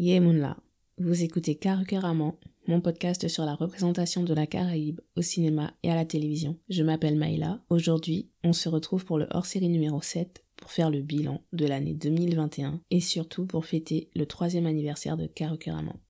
Yemunla. Vous écoutez Carucaramment, mon podcast sur la représentation de la Caraïbe au cinéma et à la télévision. Je m'appelle Maïla. Aujourd'hui, on se retrouve pour le hors-série numéro 7 pour faire le bilan de l'année 2021 et surtout pour fêter le troisième anniversaire de Carucaramment.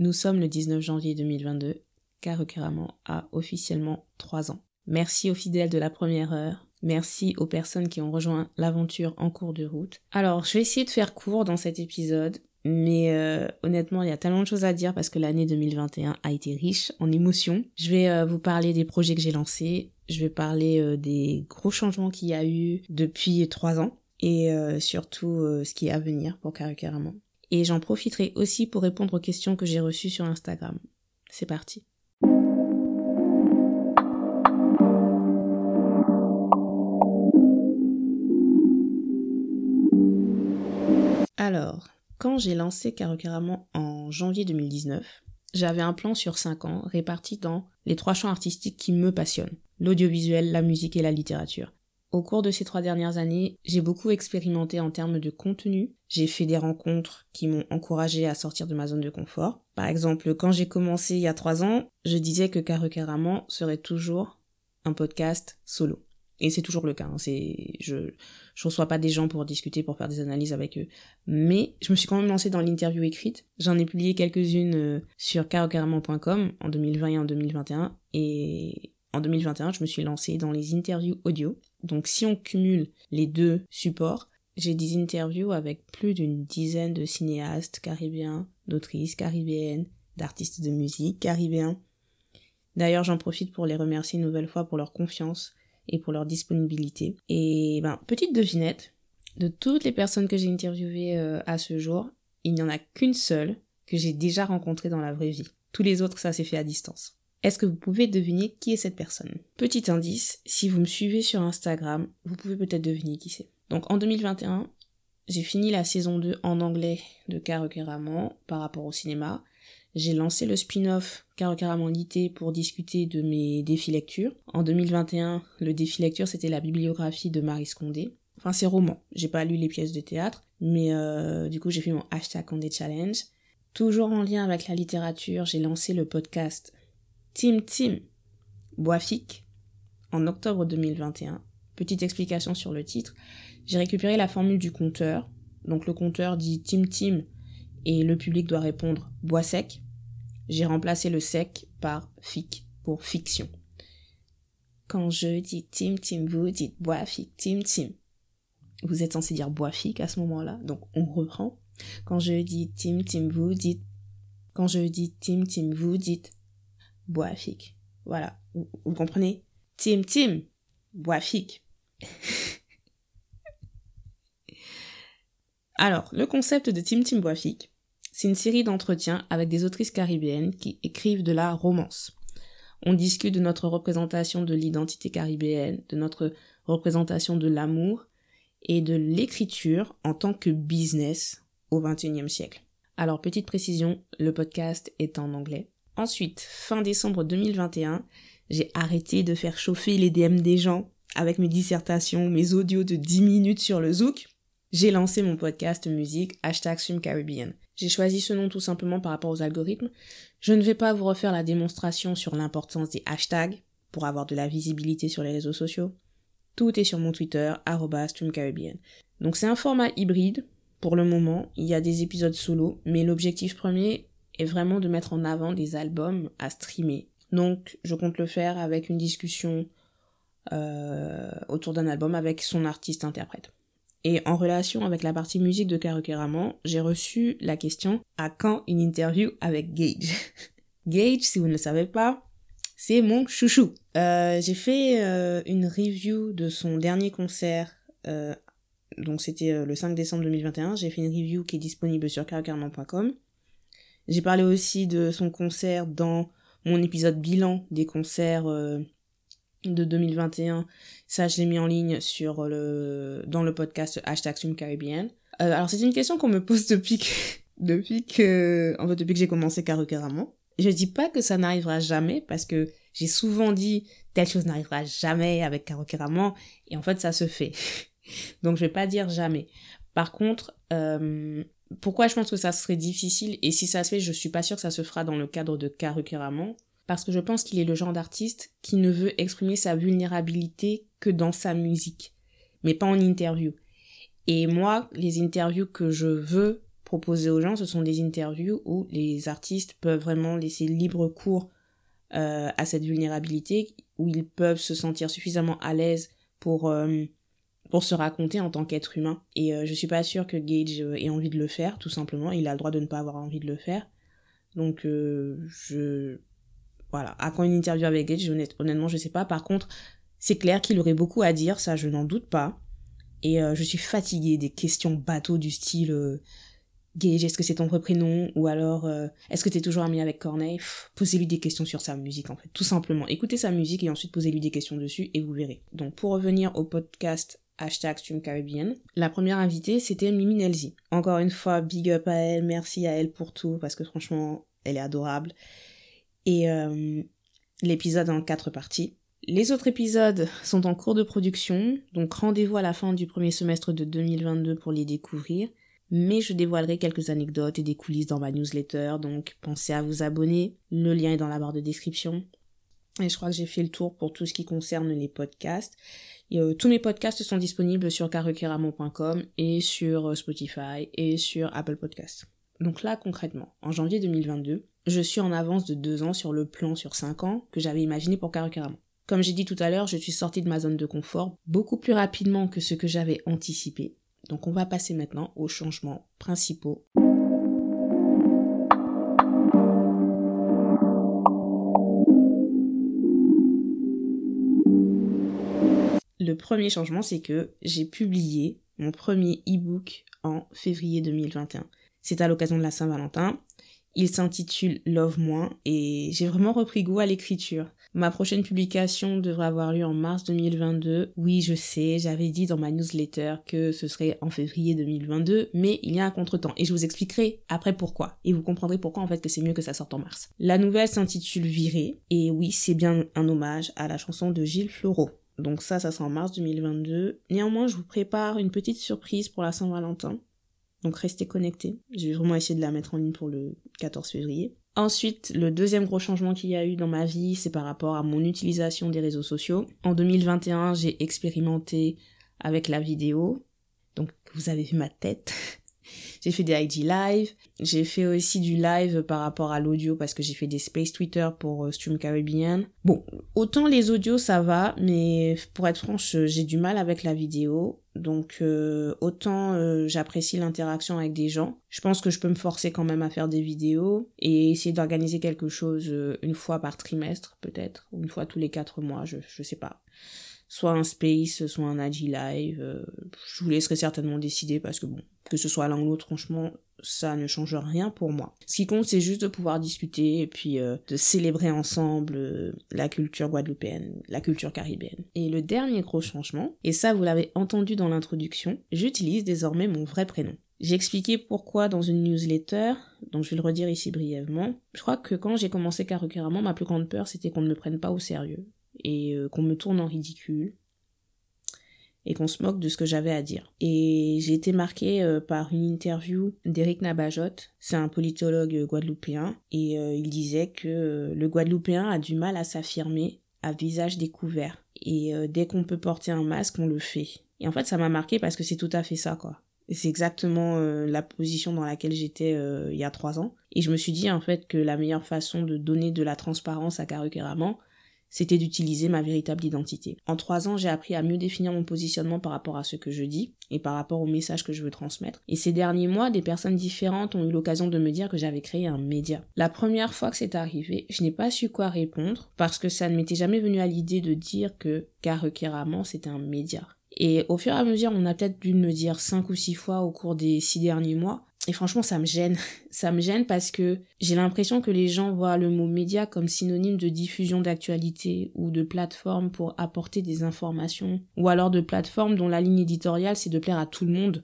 Nous sommes le 19 janvier 2022. Carucaramment a officiellement 3 ans. Merci aux fidèles de la première heure. Merci aux personnes qui ont rejoint l'aventure en cours de route. Alors, je vais essayer de faire court dans cet épisode, mais euh, honnêtement, il y a tellement de choses à dire parce que l'année 2021 a été riche en émotions. Je vais euh, vous parler des projets que j'ai lancés. Je vais parler euh, des gros changements qu'il y a eu depuis 3 ans et surtout ce qui est à venir pour Carucaramment. Et j'en profiterai aussi pour répondre aux questions que j'ai reçues sur Instagram. C'est parti. Alors, quand j'ai lancé Carocaramment en janvier 2019, j'avais un plan sur 5 ans réparti dans les trois champs artistiques qui me passionnent, l'audiovisuel, la musique et la littérature. Au cours de ces trois dernières années, j'ai beaucoup expérimenté en termes de contenu. J'ai fait des rencontres qui m'ont encouragé à sortir de ma zone de confort. Par exemple, quand j'ai commencé il y a trois ans, je disais que Carucaramment serait toujours un podcast solo. Et c'est toujours le cas. Hein. Je, je reçois pas des gens pour discuter, pour faire des analyses avec eux. Mais je me suis quand même lancée dans l'interview écrite. J'en ai publié quelques-unes euh, sur carucaramment.com en 2020 et en 2021. Et en 2021, je me suis lancée dans les interviews audio. Donc si on cumule les deux supports, j'ai des interviews avec plus d'une dizaine de cinéastes caribéens, d'autrices caribéennes, d'artistes de musique caribéens. D'ailleurs, j'en profite pour les remercier une nouvelle fois pour leur confiance et pour leur disponibilité. Et ben, petite devinette, de toutes les personnes que j'ai interviewées euh, à ce jour, il n'y en a qu'une seule que j'ai déjà rencontrée dans la vraie vie. Tous les autres, ça s'est fait à distance. Est-ce que vous pouvez deviner qui est cette personne? Petit indice, si vous me suivez sur Instagram, vous pouvez peut-être deviner qui c'est. Donc en 2021, j'ai fini la saison 2 en anglais de Carocaramment par rapport au cinéma. J'ai lancé le spin-off Carocaramment Lité pour discuter de mes défis lecture. En 2021, le défi lecture c'était la bibliographie de Marie Scondé. Enfin c'est roman, j'ai pas lu les pièces de théâtre, mais euh, du coup j'ai fait mon hashtag Condé Challenge. Toujours en lien avec la littérature, j'ai lancé le podcast Tim Tim Boafik en octobre 2021. Petite explication sur le titre. J'ai récupéré la formule du compteur. Donc le compteur dit Tim Tim et le public doit répondre bois sec. J'ai remplacé le sec par fic pour fiction. Quand je dis Tim Tim, vous dites bois fic, Tim Tim. Vous êtes censé dire bois fic à ce moment-là, donc on reprend. Quand je dis Tim Tim, vous dites. Quand je dis Tim Tim, vous dites Boafik. Voilà, vous, comprenez? Tim Tim, Boafik. Alors, le concept de Tim Tim Boafik, c'est une série d'entretiens avec des autrices caribéennes qui écrivent de la romance. On discute de notre représentation de l'identité caribéenne, de notre représentation de l'amour et de l'écriture en tant que business au XXIe siècle. Alors, petite précision, le podcast est en anglais. Ensuite, fin décembre 2021, j'ai arrêté de faire chauffer les DM des gens avec mes dissertations, mes audios de 10 minutes sur le Zouk. J'ai lancé mon podcast musique hashtag Caribbean. J'ai choisi ce nom tout simplement par rapport aux algorithmes. Je ne vais pas vous refaire la démonstration sur l'importance des hashtags pour avoir de la visibilité sur les réseaux sociaux. Tout est sur mon Twitter, Caribbean. Donc c'est un format hybride. Pour le moment, il y a des épisodes solo, mais l'objectif premier est vraiment de mettre en avant des albums à streamer. Donc je compte le faire avec une discussion euh, autour d'un album avec son artiste interprète. Et en relation avec la partie musique de Karukeramon, j'ai reçu la question à quand une interview avec Gage? Gage, si vous ne savez pas, c'est mon chouchou. Euh, j'ai fait euh, une review de son dernier concert, donc c'était le 5 décembre 2021. J'ai fait une review qui est disponible sur karukeramon.com. J'ai parlé aussi de son concert dans mon épisode bilan des concerts euh, de 2021. Ça, je l'ai mis en ligne sur le, dans le podcast hashtag Caribbean. Euh, alors, c'est une question qu'on me pose depuis que, depuis que, en fait, depuis que j'ai commencé Carrément. Je dis pas que ça n'arrivera jamais parce que j'ai souvent dit telle chose n'arrivera jamais avec Carrément et en fait ça se fait. Donc je vais pas dire jamais. Par contre, euh, pourquoi je pense que ça serait difficile et si ça se fait, je suis pas sûre que ça se fera dans le cadre de Carrément parce que je pense qu'il est le genre d'artiste qui ne veut exprimer sa vulnérabilité que dans sa musique, mais pas en interview. Et moi, les interviews que je veux proposer aux gens, ce sont des interviews où les artistes peuvent vraiment laisser libre cours euh, à cette vulnérabilité, où ils peuvent se sentir suffisamment à l'aise pour euh, pour se raconter en tant qu'être humain. Et euh, je suis pas sûre que Gage ait envie de le faire, tout simplement. Il a le droit de ne pas avoir envie de le faire. Donc je voilà. Quand une interview avec Gage, honnêtement, je sais pas. Par contre, c'est clair qu'il aurait beaucoup à dire, ça, je n'en doute pas. Et euh, je suis fatiguée des questions bateaux du style euh, Gage, est-ce que c'est ton vrai prénom? Ou alors, euh, est-ce que t'es toujours ami avec Corneille? Posez-lui des questions sur sa musique, en fait. Tout simplement. Écoutez sa musique et ensuite posez-lui des questions dessus et vous verrez. Donc, pour revenir au podcast hashtag Stream Caribbean. La première invitée, c'était Mimi Nelzy. Encore une fois, big up à elle, merci à elle pour tout, parce que franchement, elle est adorable et euh, l'épisode en quatre parties. Les autres épisodes sont en cours de production, donc rendez-vous à la fin du premier semestre de 2022 pour les découvrir. Mais je dévoilerai quelques anecdotes et des coulisses dans ma newsletter, donc pensez à vous abonner. Le lien est dans la barre de description. Et je crois que j'ai fait le tour pour tout ce qui concerne les podcasts. Euh, tous mes podcasts sont disponibles sur carukeramo.com et sur euh, Spotify et sur Apple Podcasts. Donc là, concrètement, en janvier 2022, je suis en avance de deux ans sur le plan sur cinq ans que j'avais imaginé pour Carrément. Comme j'ai dit tout à l'heure, je suis sortie de ma zone de confort beaucoup plus rapidement que ce que j'avais anticipé. Donc on va passer maintenant aux changements principaux. Premier changement, c'est que j'ai publié mon premier e-book en février 2021. C'est à l'occasion de la Saint-Valentin il s'intitule Love Moins et j'ai vraiment repris goût à l'écriture. Ma prochaine publication devrait avoir lieu en mars 2022. Oui, je sais, j'avais dit dans ma newsletter que ce serait en février 2022, mais il y a un contretemps et je vous expliquerai après pourquoi. Et vous comprendrez pourquoi en fait que c'est mieux que ça sorte en mars. La nouvelle s'intitule Viré et oui, c'est bien un hommage à la chanson de Gilles Fleureau. Donc ça, ça sera en mars 2022. Néanmoins, je vous prépare une petite surprise pour la Saint-Valentin. Donc restez connectés. J'ai vraiment essayé de la mettre en ligne pour le 14 février. Ensuite, le deuxième gros changement qu'il y a eu dans ma vie, c'est par rapport à mon utilisation des réseaux sociaux. En 2021, j'ai expérimenté avec la vidéo. Donc vous avez vu ma tête. J'ai fait des IG live. J'ai fait aussi du live par rapport à l'audio parce que j'ai fait des space Twitter pour euh, Stream Caribbean. Bon, autant les audios ça va, mais pour être franche, j'ai du mal avec la vidéo. Donc euh, autant euh, j'apprécie l'interaction avec des gens. Je pense que je peux me forcer quand même à faire des vidéos et essayer d'organiser quelque chose une fois par trimestre peut-être, ou une fois tous les quatre mois, je, je sais pas soit un space, soit un agi live. je vous laisserai certainement décider parce que bon, que ce soit l'un ou l'autre, franchement, ça ne change rien pour moi. Ce qui compte, c'est juste de pouvoir discuter et puis euh, de célébrer ensemble euh, la culture guadeloupéenne, la culture caribéenne. Et le dernier gros changement, et ça vous l'avez entendu dans l'introduction, j'utilise désormais mon vrai prénom. J'ai expliqué pourquoi dans une newsletter, donc je vais le redire ici brièvement. Je crois que quand j'ai commencé carrément, ma plus grande peur c'était qu'on ne me prenne pas au sérieux et euh, qu'on me tourne en ridicule et qu'on se moque de ce que j'avais à dire. Et j'ai été marquée euh, par une interview d'Éric Nabajot, c'est un politologue guadeloupéen, et euh, il disait que le guadeloupéen a du mal à s'affirmer à visage découvert. Et dès qu'on peut porter un masque, on le fait. Et en fait, ça m'a marqué parce que c'est tout à fait ça, quoi. C'est exactement la position dans laquelle j'étais il y a trois ans. Et je me suis dit en fait que la meilleure façon de donner de la transparence à Caruqueraman, c'était d'utiliser ma véritable identité. En trois ans, j'ai appris à mieux définir mon positionnement par rapport à ce que je dis et par rapport au message que je veux transmettre. Et ces derniers mois, des personnes différentes ont eu l'occasion de me dire que j'avais créé un média. La première fois que c'est arrivé, je n'ai pas su quoi répondre parce que ça ne m'était jamais venu à l'idée de dire que Carrequeraman c'était un média. Et au fur et à mesure, on a peut-être dû me dire cinq ou six fois au cours des six derniers mois, et franchement, ça me gêne. Ça me gêne parce que j'ai l'impression que les gens voient le mot média comme synonyme de diffusion d'actualité ou de plateforme pour apporter des informations ou alors de plateforme dont la ligne éditoriale c'est de plaire à tout le monde.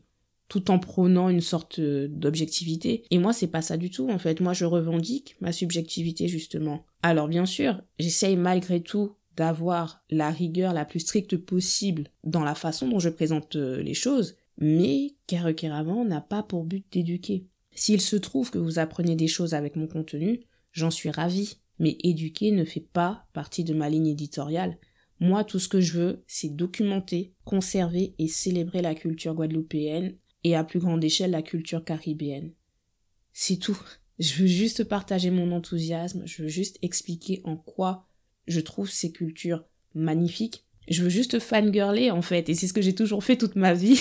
tout en prônant une sorte d'objectivité. Et moi, c'est pas ça du tout, en fait. Moi, je revendique ma subjectivité, justement. Alors, bien sûr, j'essaye malgré tout d'avoir la rigueur la plus stricte possible dans la façon dont je présente euh, les choses, mais Karukeravant n'a pas pour but d'éduquer. S'il se trouve que vous apprenez des choses avec mon contenu, j'en suis ravie, mais éduquer ne fait pas partie de ma ligne éditoriale. Moi, tout ce que je veux, c'est documenter, conserver et célébrer la culture guadeloupéenne et à plus grande échelle la culture caribéenne. C'est tout. Je veux juste partager mon enthousiasme, je veux juste expliquer en quoi je trouve ces cultures magnifiques. Je veux juste fangirler en fait, et c'est ce que j'ai toujours fait toute ma vie.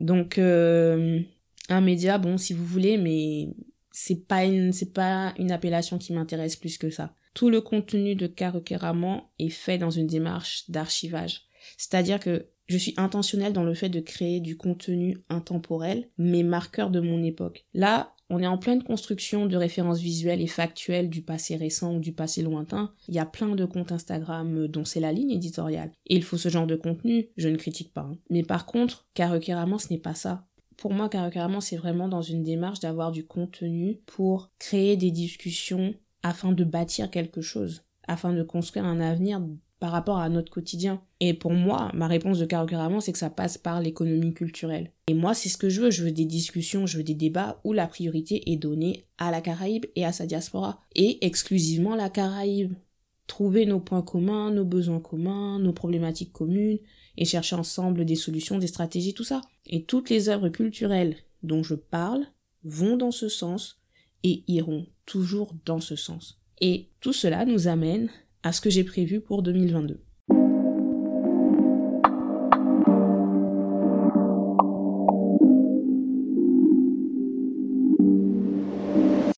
Donc euh, un média, bon si vous voulez, mais c'est pas une c'est pas une appellation qui m'intéresse plus que ça. Tout le contenu de Karukéraman est fait dans une démarche d'archivage. C'est-à-dire que je suis intentionnelle dans le fait de créer du contenu intemporel, mais marqueur de mon époque. Là, on est en pleine construction de références visuelles et factuelles du passé récent ou du passé lointain. Il y a plein de comptes Instagram dont c'est la ligne éditoriale. Et il faut ce genre de contenu, je ne critique pas. Hein. Mais par contre, Carrément, ce n'est pas ça. Pour moi, Carrément, c'est vraiment dans une démarche d'avoir du contenu pour créer des discussions afin de bâtir quelque chose, afin de construire un avenir par rapport à notre quotidien. Et pour moi, ma réponse de carrément, c'est que ça passe par l'économie culturelle. Et moi, c'est ce que je veux. Je veux des discussions, je veux des débats où la priorité est donnée à la Caraïbe et à sa diaspora. Et exclusivement la Caraïbe. Trouver nos points communs, nos besoins communs, nos problématiques communes, et chercher ensemble des solutions, des stratégies, tout ça. Et toutes les œuvres culturelles dont je parle vont dans ce sens et iront toujours dans ce sens. Et tout cela nous amène à ce que j'ai prévu pour 2022.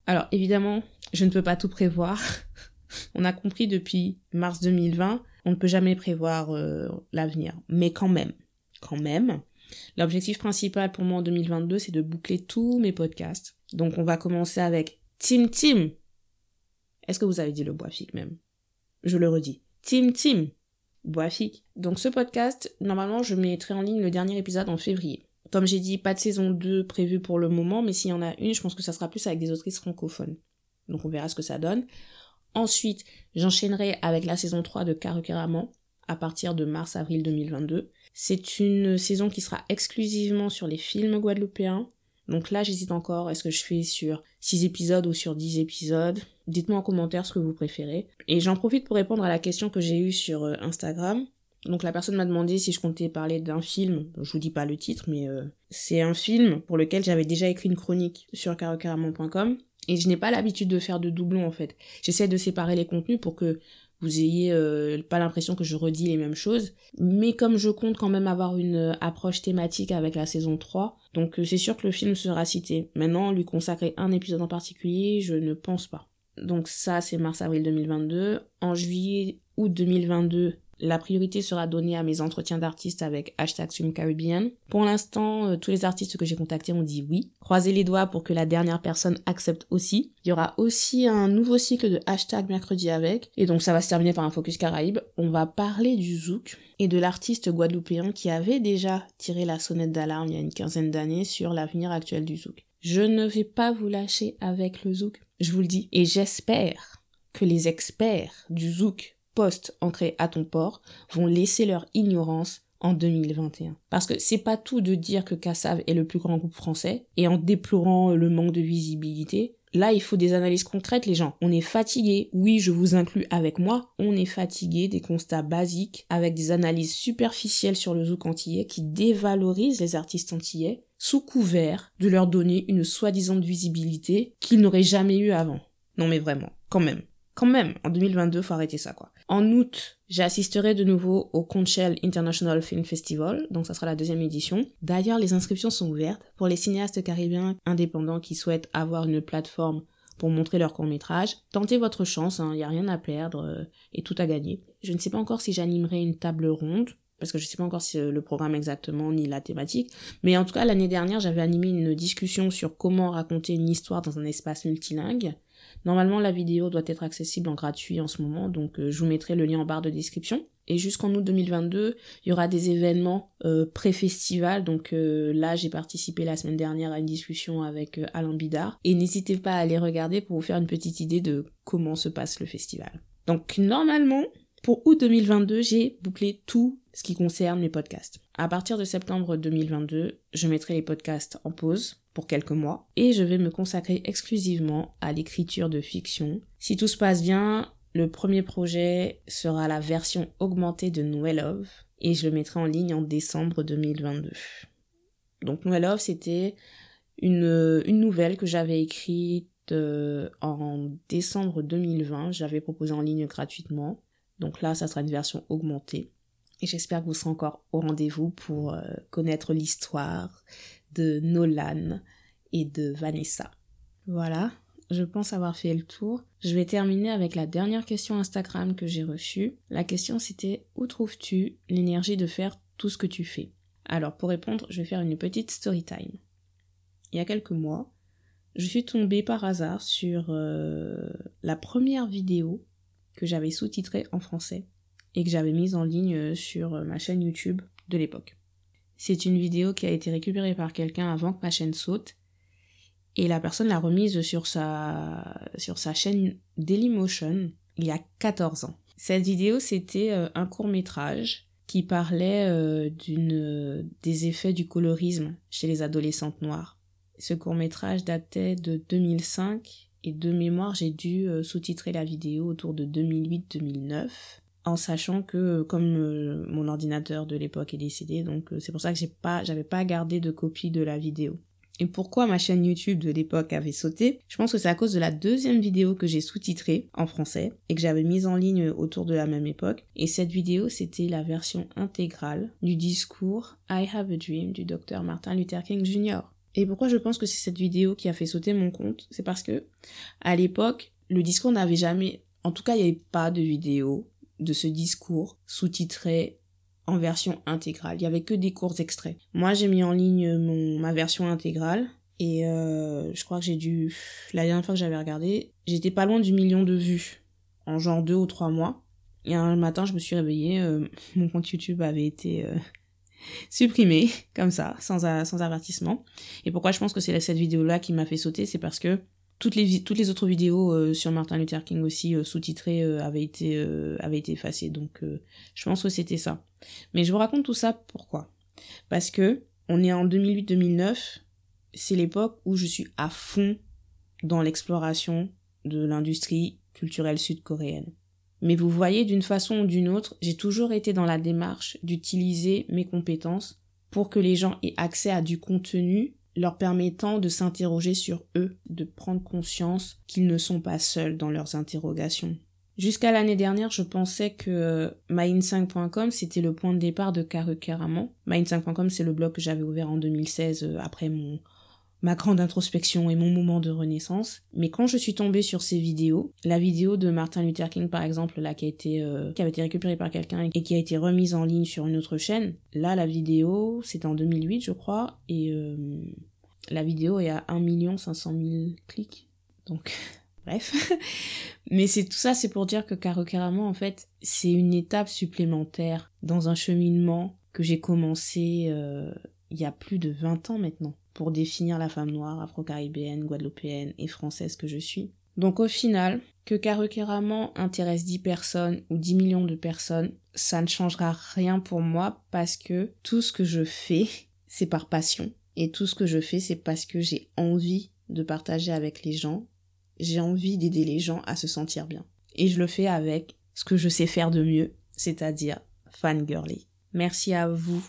Alors évidemment, je ne peux pas tout prévoir. on a compris depuis mars 2020, on ne peut jamais prévoir euh, l'avenir. Mais quand même, quand même, l'objectif principal pour moi en 2022, c'est de boucler tous mes podcasts. Donc on va commencer avec Team Team. Est-ce que vous avez dit le bois fic même? Je le redis. Team Team. Boafique. Donc ce podcast, normalement, je mettrai en ligne le dernier épisode en février. Comme j'ai dit, pas de saison 2 prévue pour le moment, mais s'il y en a une, je pense que ça sera plus avec des autrices francophones. Donc on verra ce que ça donne. Ensuite, j'enchaînerai avec la saison 3 de Carrément à partir de mars-avril 2022. C'est une saison qui sera exclusivement sur les films guadeloupéens. Donc là, j'hésite encore. Est-ce que je fais sur 6 épisodes ou sur 10 épisodes? Dites-moi en commentaire ce que vous préférez. Et j'en profite pour répondre à la question que j'ai eue sur euh, Instagram. Donc la personne m'a demandé si je comptais parler d'un film. Je vous dis pas le titre, mais euh, c'est un film pour lequel j'avais déjà écrit une chronique sur carocaramon.com. Et je n'ai pas l'habitude de faire de doublons en fait. J'essaie de séparer les contenus pour que vous ayez euh, pas l'impression que je redis les mêmes choses. Mais comme je compte quand même avoir une approche thématique avec la saison 3, donc c'est sûr que le film sera cité. Maintenant, lui consacrer un épisode en particulier, je ne pense pas. Donc ça, c'est mars-avril 2022. En juillet, août 2022, la priorité sera donnée à mes entretiens d'artistes avec hashtag Caribbean. Pour l'instant, euh, tous les artistes que j'ai contactés ont dit oui. Croisez les doigts pour que la dernière personne accepte aussi. Il y aura aussi un nouveau cycle de hashtag mercredi avec. Et donc ça va se terminer par un focus Caraïbe. On va parler du zouk et de l'artiste guadeloupéen qui avait déjà tiré la sonnette d'alarme il y a une quinzaine d'années sur l'avenir actuel du zouk. Je ne vais pas vous lâcher avec le zouk je vous le dis. Et j'espère que les experts du zouk post-entrée à ton port vont laisser leur ignorance en 2021. Parce que c'est pas tout de dire que Kassav est le plus grand groupe français et en déplorant le manque de visibilité. Là, il faut des analyses concrètes, les gens. On est fatigué. Oui, je vous inclus avec moi. On est fatigué des constats basiques avec des analyses superficielles sur le zouk antillais qui dévalorisent les artistes antillais sous couvert de leur donner une soi-disant visibilité qu'ils n'auraient jamais eu avant. Non mais vraiment, quand même. Quand même, en 2022, faut arrêter ça, quoi. En août, j'assisterai de nouveau au Conchel International Film Festival, donc ça sera la deuxième édition. D'ailleurs, les inscriptions sont ouvertes pour les cinéastes caribéens indépendants qui souhaitent avoir une plateforme pour montrer leur court métrage. Tentez votre chance, il hein, n'y a rien à perdre euh, et tout à gagner. Je ne sais pas encore si j'animerai une table ronde parce que je sais pas encore si le programme exactement ni la thématique, mais en tout cas l'année dernière j'avais animé une discussion sur comment raconter une histoire dans un espace multilingue. Normalement la vidéo doit être accessible en gratuit en ce moment, donc euh, je vous mettrai le lien en barre de description. Et jusqu'en août 2022, il y aura des événements euh, pré-festival. Donc euh, là, j'ai participé la semaine dernière à une discussion avec euh, Alain Bidard. Et n'hésitez pas à aller regarder pour vous faire une petite idée de comment se passe le festival. Donc normalement, pour août 2022, j'ai bouclé tout ce qui concerne mes podcasts. À partir de septembre 2022, je mettrai les podcasts en pause pour quelques mois et je vais me consacrer exclusivement à l'écriture de fiction. Si tout se passe bien, le premier projet sera la version augmentée de Noël Love et je le mettrai en ligne en décembre 2022. Donc Noël Love, c'était une, une nouvelle que j'avais écrite euh, en décembre 2020. J'avais proposé en ligne gratuitement. Donc là, ça sera une version augmentée. J'espère que vous serez encore au rendez-vous pour euh, connaître l'histoire de Nolan et de Vanessa. Voilà, je pense avoir fait le tour. Je vais terminer avec la dernière question Instagram que j'ai reçue. La question c'était où trouves-tu l'énergie de faire tout ce que tu fais? Alors pour répondre, je vais faire une petite story time. Il y a quelques mois, je suis tombée par hasard sur euh, la première vidéo que j'avais sous-titrée en français et que j'avais mise en ligne sur ma chaîne YouTube de l'époque. C'est une vidéo qui a été récupérée par quelqu'un avant que ma chaîne saute et la personne l'a remise sur sa, sur sa chaîne Dailymotion il y a 14 ans. Cette vidéo, c'était euh, un court métrage qui parlait euh, des effets du colorisme chez les adolescentes noires. Ce court métrage datait de 2005 et de mémoire, j'ai dû euh, sous-titrer la vidéo autour de 2008-2009 en sachant que comme mon ordinateur de l'époque est décédé donc c'est pour ça que j'ai pas j'avais pas gardé de copie de la vidéo et pourquoi ma chaîne YouTube de l'époque avait sauté? Je pense que c'est à cause de la deuxième vidéo que j'ai sous-titrée en français et que j'avais mise en ligne autour de la même époque. Et cette vidéo, c'était la version intégrale du discours I Have a Dream du docteur Martin Luther King Jr. Et pourquoi je pense que c'est cette vidéo qui a fait sauter mon compte? C'est parce que à l'époque, le discours n'avait jamais, en tout cas, il n'y avait pas de vidéo de ce discours sous-titré en version intégrale. Il y avait que des courts extraits. Moi, j'ai mis en ligne mon, ma version intégrale. Et euh, je crois que j'ai dû... La dernière fois que j'avais regardé, j'étais pas loin du million de vues. En genre deux ou trois mois. Et un matin, je me suis réveillée, euh, mon compte YouTube avait été euh, supprimé, comme ça, sans, sans avertissement. Et pourquoi je pense que c'est cette vidéo-là qui m'a fait sauter, c'est parce que toutes les, autres vidéos euh, sur Martin Luther King aussi euh, sous-titrées euh, avaient, été, avaient été effacées. Donc je pense que c'était ça. Mais je vous raconte tout ça pourquoi? Parce que on est en 2008-2009, c'est l'époque où je suis à fond dans l'exploration de l'industrie culturelle sud-coréenne. Mais vous voyez, d'une façon ou d'une autre, j'ai toujours été dans la démarche d'utiliser mes compétences pour que les gens aient accès à du contenu leur permettant de s'interroger sur eux, de prendre conscience qu'ils ne sont pas seuls dans leurs interrogations. Jusqu'à l'année dernière, je pensais que main5.com c'était le point de départ de Karu Karaman. Main5.com c'est le blog que j'avais ouvert en 2016 euh, après mon ma grande introspection et mon moment de renaissance. Mais quand je suis tombée sur ces vidéos, la vidéo de Martin Luther King par exemple, là qui a été euh, qui avait été récupérée par quelqu'un et qui a été remise en ligne sur une autre chaîne, là la vidéo c'était en 2008 je crois et euh, la vidéo est à 1 500 000 clics. Donc bref. Mais c'est tout ça c'est pour dire que Karokerama en fait c'est une étape supplémentaire dans un cheminement que j'ai commencé euh, il y a plus de 20 ans maintenant pour définir la femme noire, afro-caribéenne, guadeloupéenne et française que je suis. Donc au final, que Karukéraman intéresse 10 personnes ou 10 millions de personnes, ça ne changera rien pour moi parce que tout ce que je fais, c'est par passion. Et tout ce que je fais, c'est parce que j'ai envie de partager avec les gens. J'ai envie d'aider les gens à se sentir bien. Et je le fais avec ce que je sais faire de mieux, c'est-à-dire fangirly. Merci à vous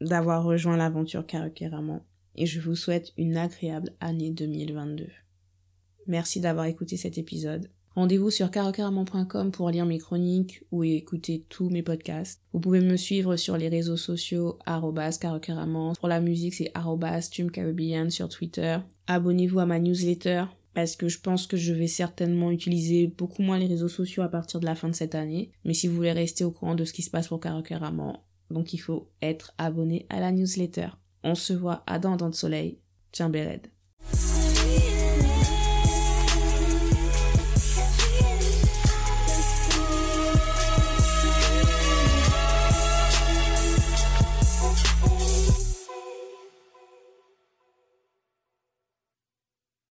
d'avoir rejoint l'aventure Karukéraman et je vous souhaite une agréable année 2022. Merci d'avoir écouté cet épisode. Rendez-vous sur carocaramon.com pour lire mes chroniques ou écouter tous mes podcasts. Vous pouvez me suivre sur les réseaux sociaux carocaramon. Pour la musique, c'est tumcaribbean sur Twitter. Abonnez-vous à ma newsletter parce que je pense que je vais certainement utiliser beaucoup moins les réseaux sociaux à partir de la fin de cette année. Mais si vous voulez rester au courant de ce qui se passe pour Carocaramon, donc il faut être abonné à la newsletter. On se voit à dans, le soleil. Tiens, Béred.